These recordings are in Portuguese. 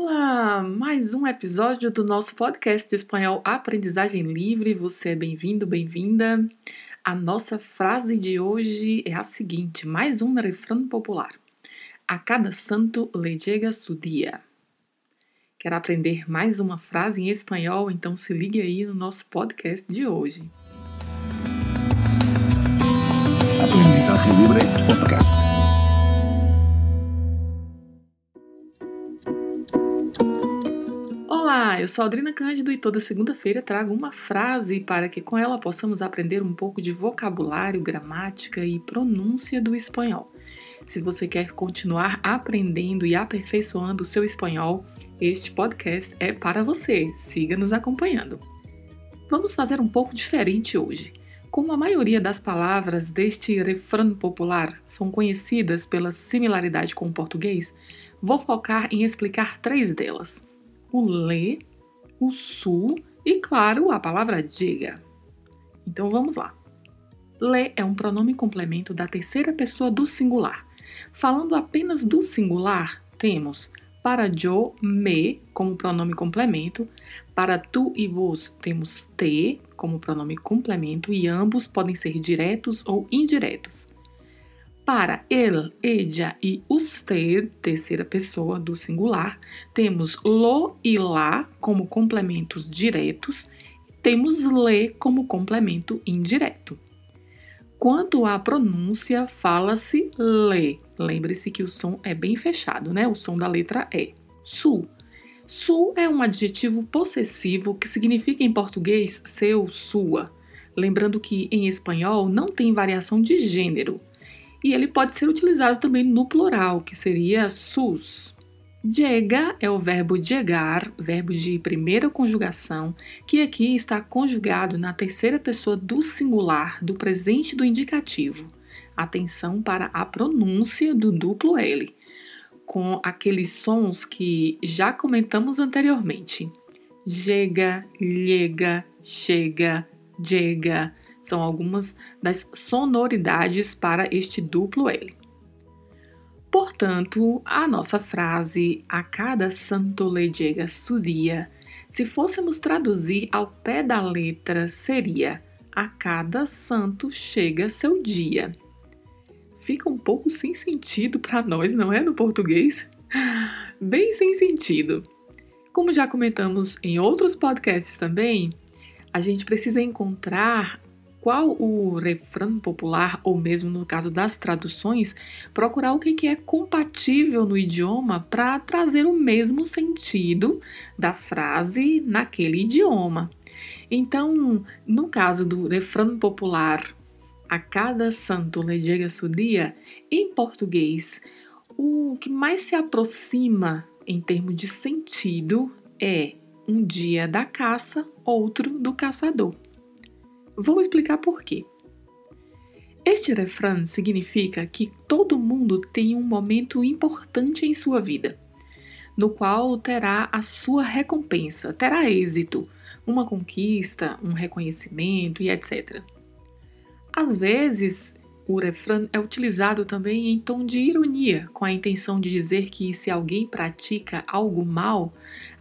Olá! Mais um episódio do nosso podcast de espanhol Aprendizagem Livre. Você é bem-vindo, bem-vinda. A nossa frase de hoje é a seguinte: mais um refrão popular. A cada santo le llega su dia. Quer aprender mais uma frase em espanhol? Então se ligue aí no nosso podcast de hoje. Aprendizagem Livre Podcast. Olá, eu sou Aldrina Cândido e toda segunda-feira trago uma frase para que com ela possamos aprender um pouco de vocabulário, gramática e pronúncia do espanhol. Se você quer continuar aprendendo e aperfeiçoando o seu espanhol, este podcast é para você. Siga nos acompanhando. Vamos fazer um pouco diferente hoje. Como a maioria das palavras deste refrão popular são conhecidas pela similaridade com o português, vou focar em explicar três delas o le, o su e, claro, a palavra diga. Então vamos lá. Le é um pronome complemento da terceira pessoa do singular. Falando apenas do singular, temos para yo, me como pronome complemento, para tu e vos temos te como pronome complemento e ambos podem ser diretos ou indiretos. Para ele, ella e usted, terceira pessoa do singular, temos lo e lá como complementos diretos temos le como complemento indireto. Quanto à pronúncia, fala-se le. Lembre-se que o som é bem fechado, né? O som da letra E. Su. Su é um adjetivo possessivo que significa em português seu, sua. Lembrando que em espanhol não tem variação de gênero e ele pode ser utilizado também no plural, que seria sus. Llega é o verbo llegar, verbo de primeira conjugação, que aqui está conjugado na terceira pessoa do singular, do presente do indicativo. Atenção para a pronúncia do duplo L, com aqueles sons que já comentamos anteriormente. Chega, llega, chega, chega, são algumas das sonoridades para este duplo L. Portanto, a nossa frase a cada santo le llega su dia, se fôssemos traduzir ao pé da letra, seria a cada santo chega seu dia. Fica um pouco sem sentido para nós, não é no português? Bem sem sentido. Como já comentamos em outros podcasts também, a gente precisa encontrar qual o refrão popular, ou mesmo no caso das traduções, procurar o que é compatível no idioma para trazer o mesmo sentido da frase naquele idioma. Então, no caso do refrão popular, a cada santo le llega su dia, em português, o que mais se aproxima em termos de sentido é um dia da caça, outro do caçador. Vou explicar por quê. Este refrão significa que todo mundo tem um momento importante em sua vida, no qual terá a sua recompensa, terá êxito, uma conquista, um reconhecimento e etc. Às vezes, o refrão é utilizado também em tom de ironia, com a intenção de dizer que se alguém pratica algo mal,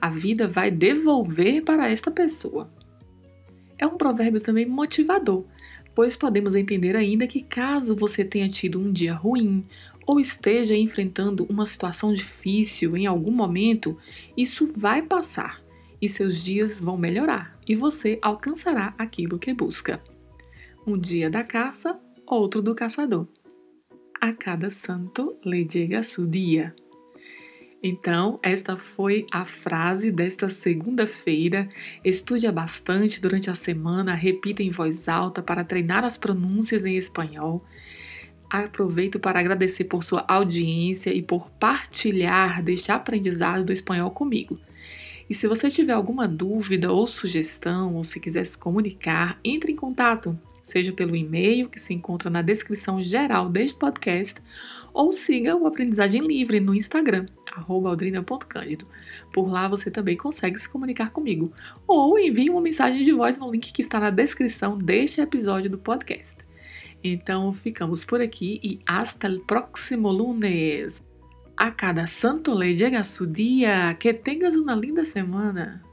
a vida vai devolver para esta pessoa é um provérbio também motivador, pois podemos entender ainda que caso você tenha tido um dia ruim ou esteja enfrentando uma situação difícil em algum momento, isso vai passar e seus dias vão melhorar e você alcançará aquilo que busca. Um dia da caça, outro do caçador. A cada santo lhe llega su dia. Então, esta foi a frase desta segunda-feira. Estude bastante durante a semana, repita em voz alta para treinar as pronúncias em espanhol. Aproveito para agradecer por sua audiência e por partilhar deste aprendizado do espanhol comigo. E se você tiver alguma dúvida ou sugestão, ou se quiser se comunicar, entre em contato, seja pelo e-mail que se encontra na descrição geral deste podcast, ou siga o Aprendizagem Livre no Instagram, aldrina.cândido. Por lá você também consegue se comunicar comigo. Ou envie uma mensagem de voz no link que está na descrição deste episódio do podcast. Então ficamos por aqui e hasta el próximo lunes. A cada santo le llega su dia. Que tengas uma linda semana.